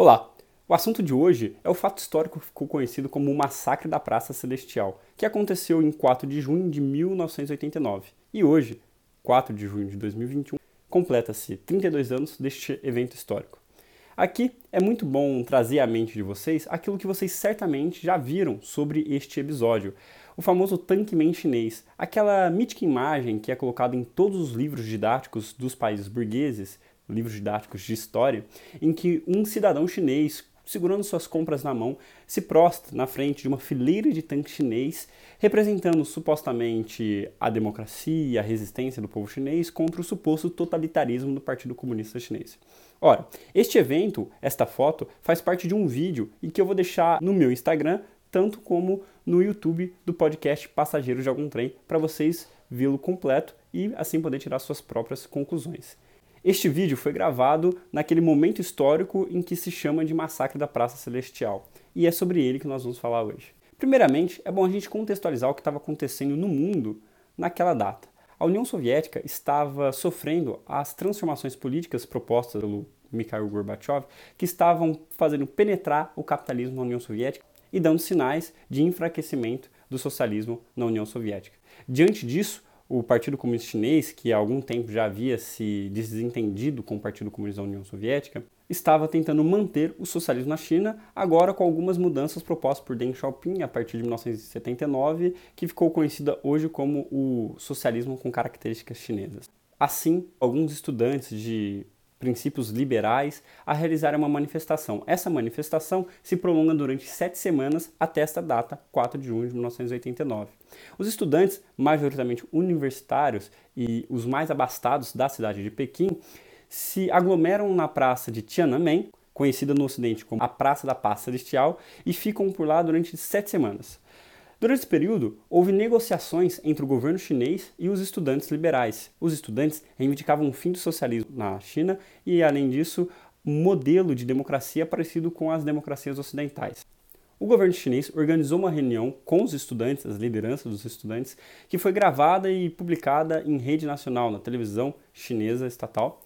Olá! O assunto de hoje é o fato histórico que ficou conhecido como o Massacre da Praça Celestial, que aconteceu em 4 de junho de 1989. E hoje, 4 de junho de 2021, completa-se 32 anos deste evento histórico. Aqui é muito bom trazer à mente de vocês aquilo que vocês certamente já viram sobre este episódio. O famoso tanque man chinês, aquela mítica imagem que é colocada em todos os livros didáticos dos países burgueses livros didáticos de história, em que um cidadão chinês, segurando suas compras na mão, se prostra na frente de uma fileira de tanques chinês, representando supostamente a democracia e a resistência do povo chinês contra o suposto totalitarismo do Partido Comunista Chinês. Ora, este evento, esta foto, faz parte de um vídeo e que eu vou deixar no meu Instagram, tanto como no YouTube do podcast Passageiros de Algum Trem, para vocês vê-lo completo e assim poder tirar suas próprias conclusões. Este vídeo foi gravado naquele momento histórico em que se chama de Massacre da Praça Celestial, e é sobre ele que nós vamos falar hoje. Primeiramente, é bom a gente contextualizar o que estava acontecendo no mundo naquela data. A União Soviética estava sofrendo as transformações políticas propostas pelo Mikhail Gorbachev, que estavam fazendo penetrar o capitalismo na União Soviética e dando sinais de enfraquecimento do socialismo na União Soviética. Diante disso, o Partido Comunista Chinês, que há algum tempo já havia se desentendido com o Partido Comunista da União Soviética, estava tentando manter o socialismo na China, agora com algumas mudanças propostas por Deng Xiaoping a partir de 1979, que ficou conhecida hoje como o socialismo com características chinesas. Assim, alguns estudantes de princípios liberais a realizar uma manifestação. Essa manifestação se prolonga durante sete semanas até esta data, 4 de junho de 1989. Os estudantes, majoritariamente universitários e os mais abastados da cidade de Pequim, se aglomeram na praça de Tiananmen, conhecida no Ocidente como a Praça da Paz Celestial, e ficam por lá durante sete semanas. Durante esse período, houve negociações entre o governo chinês e os estudantes liberais. Os estudantes reivindicavam o fim do socialismo na China e, além disso, um modelo de democracia parecido com as democracias ocidentais. O governo chinês organizou uma reunião com os estudantes, as lideranças dos estudantes, que foi gravada e publicada em rede nacional, na televisão chinesa estatal,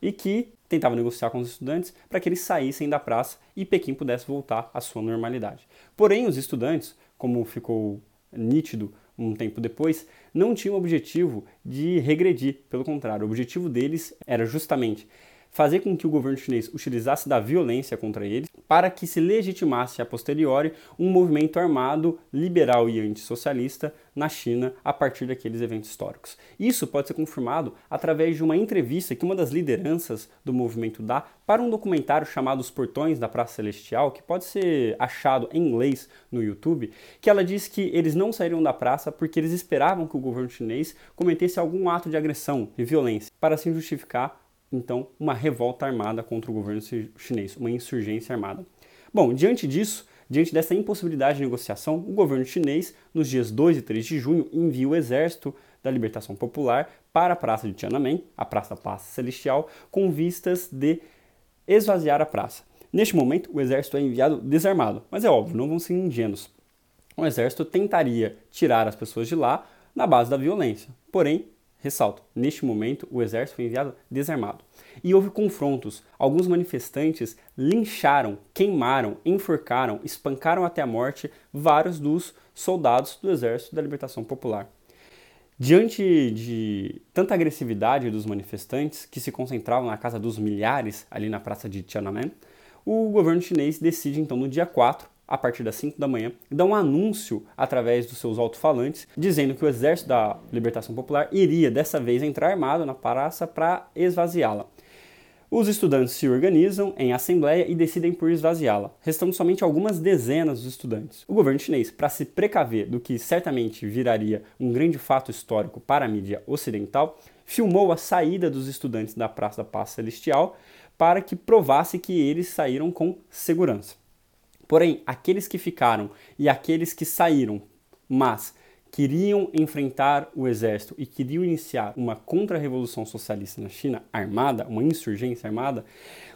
e que tentava negociar com os estudantes para que eles saíssem da praça e Pequim pudesse voltar à sua normalidade. Porém, os estudantes como ficou nítido um tempo depois, não tinha o objetivo de regredir. Pelo contrário, o objetivo deles era justamente fazer com que o governo chinês utilizasse da violência contra eles para que se legitimasse a posteriori um movimento armado liberal e antissocialista na China a partir daqueles eventos históricos. Isso pode ser confirmado através de uma entrevista que uma das lideranças do movimento dá para um documentário chamado Os Portões da Praça Celestial, que pode ser achado em inglês no YouTube, que ela diz que eles não saíram da praça porque eles esperavam que o governo chinês cometesse algum ato de agressão e violência para se justificar então uma revolta armada contra o governo chinês, uma insurgência armada. Bom, diante disso, diante dessa impossibilidade de negociação, o governo chinês, nos dias 2 e 3 de junho, envia o exército da Libertação Popular para a Praça de Tiananmen, a Praça Paz Celestial, com vistas de esvaziar a praça. Neste momento, o exército é enviado desarmado, mas é óbvio, não vão ser ingênuos. O exército tentaria tirar as pessoas de lá na base da violência, porém Ressalto, neste momento o exército foi enviado desarmado. E houve confrontos. Alguns manifestantes lincharam, queimaram, enforcaram, espancaram até a morte vários dos soldados do Exército da Libertação Popular. Diante de tanta agressividade dos manifestantes, que se concentravam na casa dos milhares ali na praça de Tiananmen, o governo chinês decide então no dia 4 a partir das 5 da manhã, dá um anúncio através dos seus alto-falantes, dizendo que o Exército da Libertação Popular iria dessa vez entrar armado na praça para esvaziá-la. Os estudantes se organizam em assembleia e decidem por esvaziá-la, restando somente algumas dezenas dos estudantes. O governo chinês, para se precaver do que certamente viraria um grande fato histórico para a mídia ocidental, filmou a saída dos estudantes da Praça da Paz Celestial para que provasse que eles saíram com segurança. Porém, aqueles que ficaram e aqueles que saíram, mas queriam enfrentar o exército e queriam iniciar uma contra-revolução socialista na China armada, uma insurgência armada,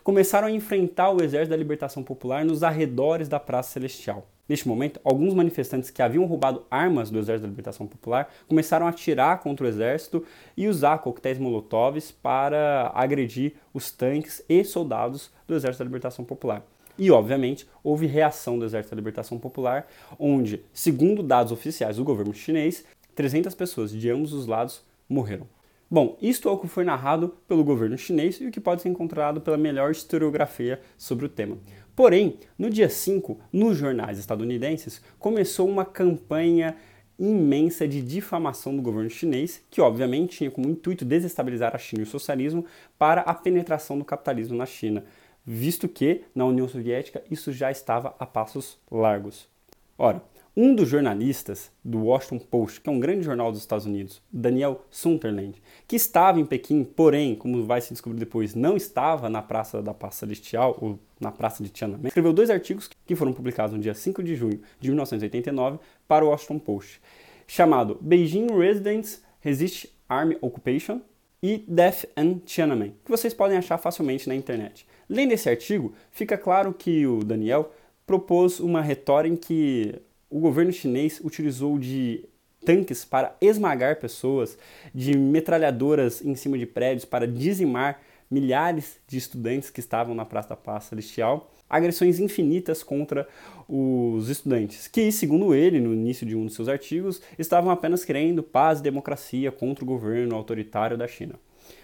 começaram a enfrentar o exército da libertação popular nos arredores da Praça Celestial. Neste momento, alguns manifestantes que haviam roubado armas do Exército da Libertação Popular começaram a atirar contra o exército e usar coquetéis molotovs para agredir os tanques e soldados do Exército da Libertação Popular. E, obviamente, houve reação do Exército da Libertação Popular, onde, segundo dados oficiais do governo chinês, 300 pessoas de ambos os lados morreram. Bom, isto é o que foi narrado pelo governo chinês e o que pode ser encontrado pela melhor historiografia sobre o tema. Porém, no dia 5, nos jornais estadunidenses, começou uma campanha imensa de difamação do governo chinês, que obviamente tinha como intuito desestabilizar a China e o socialismo para a penetração do capitalismo na China, visto que na União Soviética isso já estava a passos largos. Ora, um dos jornalistas do Washington Post, que é um grande jornal dos Estados Unidos, Daniel Sunderland, que estava em Pequim, porém, como vai se descobrir depois, não estava na Praça da Paz Celestial, ou na Praça de Tiananmen, escreveu dois artigos que foram publicados no dia 5 de junho de 1989 para o Washington Post, chamado Beijing Residents Resist Army Occupation e Death and Tiananmen, que vocês podem achar facilmente na internet. Lendo esse artigo, fica claro que o Daniel propôs uma retórica em que o governo chinês utilizou de tanques para esmagar pessoas, de metralhadoras em cima de prédios para dizimar milhares de estudantes que estavam na Praça da Paz Celestial, agressões infinitas contra os estudantes, que, segundo ele, no início de um de seus artigos, estavam apenas querendo paz e democracia contra o governo autoritário da China.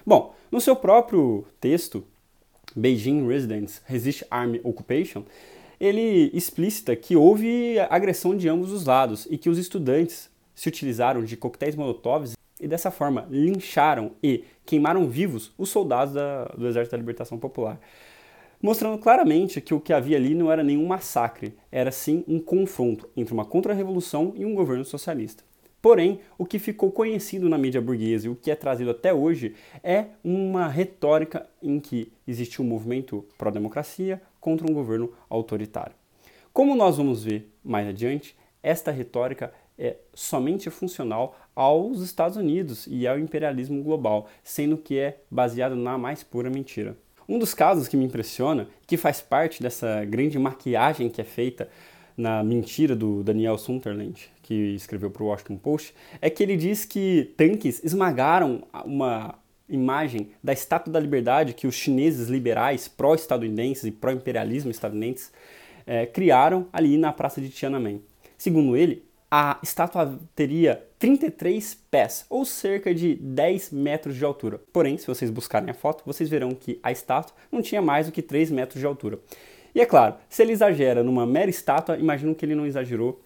Bom, no seu próprio texto, Beijing Residents Resist Army Occupation, ele explicita que houve agressão de ambos os lados e que os estudantes se utilizaram de coquetéis molotovs e dessa forma lincharam e queimaram vivos os soldados da, do Exército da Libertação Popular, mostrando claramente que o que havia ali não era nenhum massacre, era sim um confronto entre uma contra-revolução e um governo socialista. Porém, o que ficou conhecido na mídia burguesa e o que é trazido até hoje é uma retórica em que existe um movimento pró-democracia contra um governo autoritário. Como nós vamos ver mais adiante, esta retórica é somente funcional aos Estados Unidos e ao imperialismo global, sendo que é baseado na mais pura mentira. Um dos casos que me impressiona, que faz parte dessa grande maquiagem que é feita na mentira do Daniel Sunderland, que escreveu para o Washington Post, é que ele diz que tanques esmagaram uma imagem da Estátua da Liberdade que os chineses liberais, pró-estadunidenses e pró-imperialismo estadunidenses é, criaram ali na Praça de Tiananmen. Segundo ele, a estátua teria 33 pés, ou cerca de 10 metros de altura. Porém, se vocês buscarem a foto, vocês verão que a estátua não tinha mais do que 3 metros de altura. E é claro, se ele exagera numa mera estátua, imagino que ele não exagerou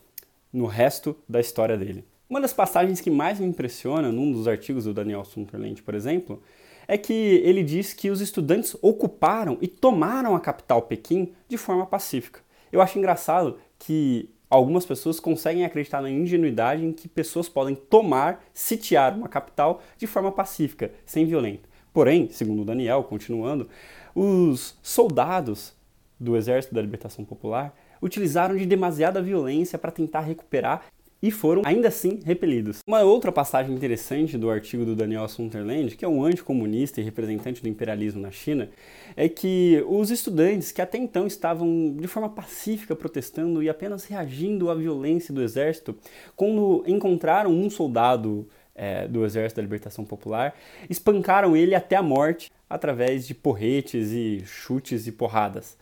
no resto da história dele. Uma das passagens que mais me impressiona num dos artigos do Daniel Sunderland, por exemplo, é que ele diz que os estudantes ocuparam e tomaram a capital Pequim de forma pacífica. Eu acho engraçado que algumas pessoas conseguem acreditar na ingenuidade em que pessoas podem tomar, sitiar uma capital de forma pacífica, sem violência. Porém, segundo Daniel, continuando, os soldados do Exército da Libertação Popular utilizaram de demasiada violência para tentar recuperar e foram ainda assim repelidos. Uma outra passagem interessante do artigo do Daniel Sunderland, que é um anticomunista e representante do imperialismo na China, é que os estudantes que até então estavam de forma pacífica protestando e apenas reagindo à violência do exército, quando encontraram um soldado é, do Exército da Libertação Popular, espancaram ele até a morte através de porretes e chutes e porradas.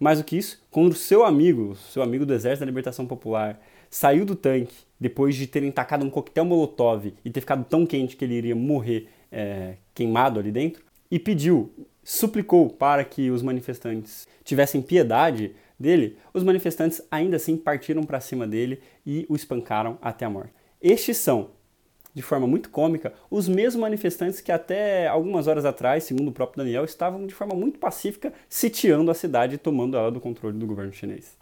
Mais do que isso, quando seu amigo, seu amigo do Exército da Libertação Popular, saiu do tanque depois de terem tacado um coquetel molotov e ter ficado tão quente que ele iria morrer é, queimado ali dentro, e pediu, suplicou para que os manifestantes tivessem piedade dele, os manifestantes ainda assim partiram para cima dele e o espancaram até a morte. Estes são de forma muito cômica, os mesmos manifestantes que até algumas horas atrás, segundo o próprio Daniel, estavam de forma muito pacífica sitiando a cidade e tomando ela do controle do governo chinês.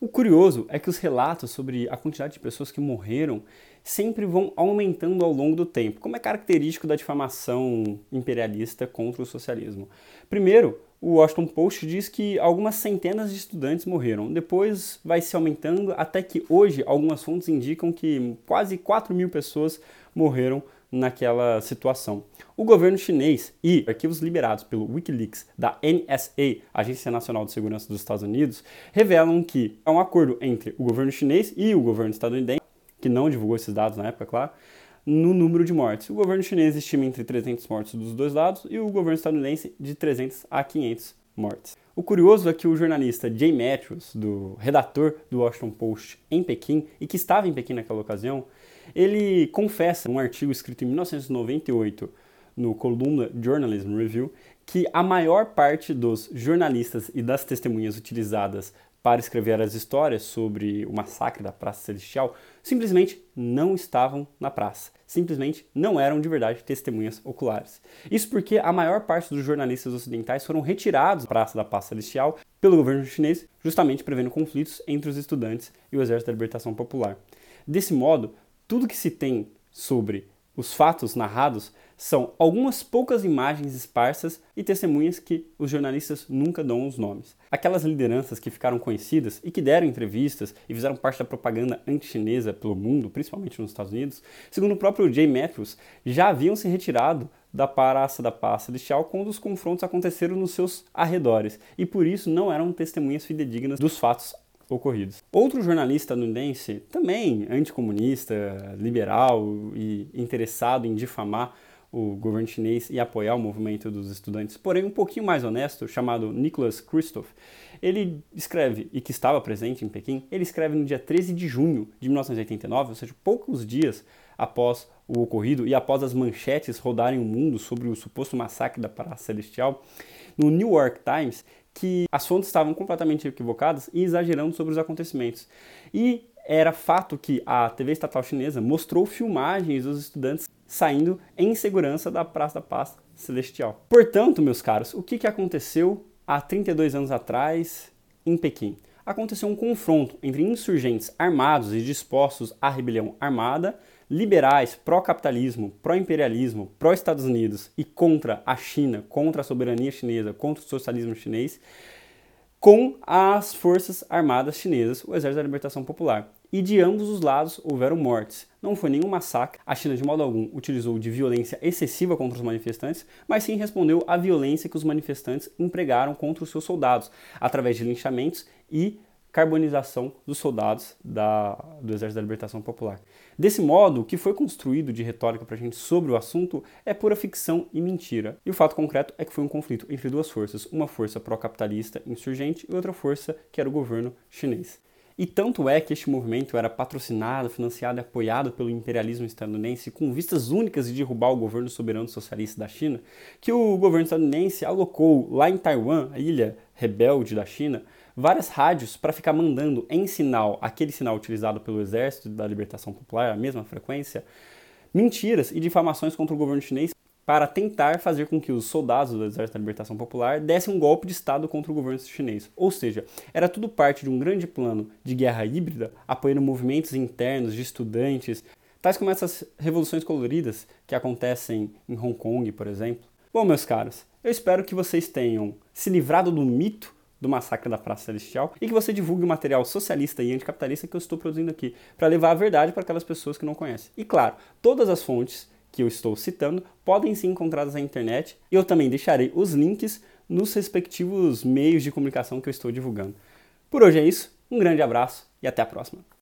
O curioso é que os relatos sobre a quantidade de pessoas que morreram sempre vão aumentando ao longo do tempo, como é característico da difamação imperialista contra o socialismo. Primeiro, o Washington Post diz que algumas centenas de estudantes morreram. Depois vai se aumentando até que hoje algumas fontes indicam que quase 4 mil pessoas morreram naquela situação. O governo chinês e arquivos liberados pelo Wikileaks da NSA, Agência Nacional de Segurança dos Estados Unidos, revelam que há um acordo entre o governo chinês e o governo estadunidense, que não divulgou esses dados na época, claro, no número de mortes. O governo chinês estima entre 300 mortes dos dois lados e o governo estadunidense de 300 a 500 mortes. O curioso é que o jornalista Jay Matthews, do redator do Washington Post em Pequim e que estava em Pequim naquela ocasião, ele confessa um artigo escrito em 1998 no Columna Journalism Review que a maior parte dos jornalistas e das testemunhas utilizadas para escrever as histórias sobre o massacre da Praça Celestial simplesmente não estavam na praça. Simplesmente não eram de verdade testemunhas oculares. Isso porque a maior parte dos jornalistas ocidentais foram retirados da Praça da Paz Celestial pelo governo chinês, justamente prevendo conflitos entre os estudantes e o Exército da Libertação Popular. Desse modo, tudo que se tem sobre os fatos narrados são algumas poucas imagens esparsas e testemunhas que os jornalistas nunca dão os nomes. Aquelas lideranças que ficaram conhecidas e que deram entrevistas e fizeram parte da propaganda anti-chinesa pelo mundo, principalmente nos Estados Unidos, segundo o próprio Jay Matthews, já haviam se retirado da Praça da Paz Celestial quando os confrontos aconteceram nos seus arredores e por isso não eram testemunhas fidedignas dos fatos ocorridos. Outro jornalista estadunidense, também anticomunista, liberal e interessado em difamar o governo chinês e apoiar o movimento dos estudantes, porém um pouquinho mais honesto, chamado Nicholas Christoph, ele escreve, e que estava presente em Pequim, ele escreve no dia 13 de junho de 1989, ou seja, poucos dias após o ocorrido e após as manchetes rodarem o mundo sobre o suposto massacre da Praça Celestial, no New York Times, que as fontes estavam completamente equivocadas e exagerando sobre os acontecimentos. E era fato que a TV estatal chinesa mostrou filmagens dos estudantes saindo em segurança da Praça da Paz Celestial. Portanto, meus caros, o que, que aconteceu há 32 anos atrás em Pequim? Aconteceu um confronto entre insurgentes armados e dispostos à rebelião armada, liberais, pró-capitalismo, pró-imperialismo, pró-Estados Unidos e contra a China, contra a soberania chinesa, contra o socialismo chinês, com as forças armadas chinesas, o Exército da Libertação Popular e de ambos os lados houveram mortes. Não foi nenhum massacre, a China de modo algum utilizou de violência excessiva contra os manifestantes, mas sim respondeu à violência que os manifestantes empregaram contra os seus soldados, através de linchamentos e carbonização dos soldados da, do Exército da Libertação Popular. Desse modo, o que foi construído de retórica para a gente sobre o assunto é pura ficção e mentira. E o fato concreto é que foi um conflito entre duas forças, uma força pró-capitalista insurgente e outra força que era o governo chinês. E tanto é que este movimento era patrocinado, financiado e apoiado pelo imperialismo estadunidense com vistas únicas de derrubar o governo soberano socialista da China, que o governo estadunidense alocou lá em Taiwan, a ilha rebelde da China, várias rádios para ficar mandando em sinal, aquele sinal utilizado pelo Exército da Libertação Popular, a mesma frequência, mentiras e difamações contra o governo chinês para tentar fazer com que os soldados do Exército da Libertação Popular dessem um golpe de Estado contra o governo chinês. Ou seja, era tudo parte de um grande plano de guerra híbrida, apoiando movimentos internos de estudantes, tais como essas revoluções coloridas que acontecem em Hong Kong, por exemplo. Bom, meus caros, eu espero que vocês tenham se livrado do mito do massacre da Praça Celestial e que você divulgue o material socialista e anticapitalista que eu estou produzindo aqui, para levar a verdade para aquelas pessoas que não conhecem. E claro, todas as fontes que eu estou citando podem ser encontradas na internet e eu também deixarei os links nos respectivos meios de comunicação que eu estou divulgando. Por hoje é isso, um grande abraço e até a próxima.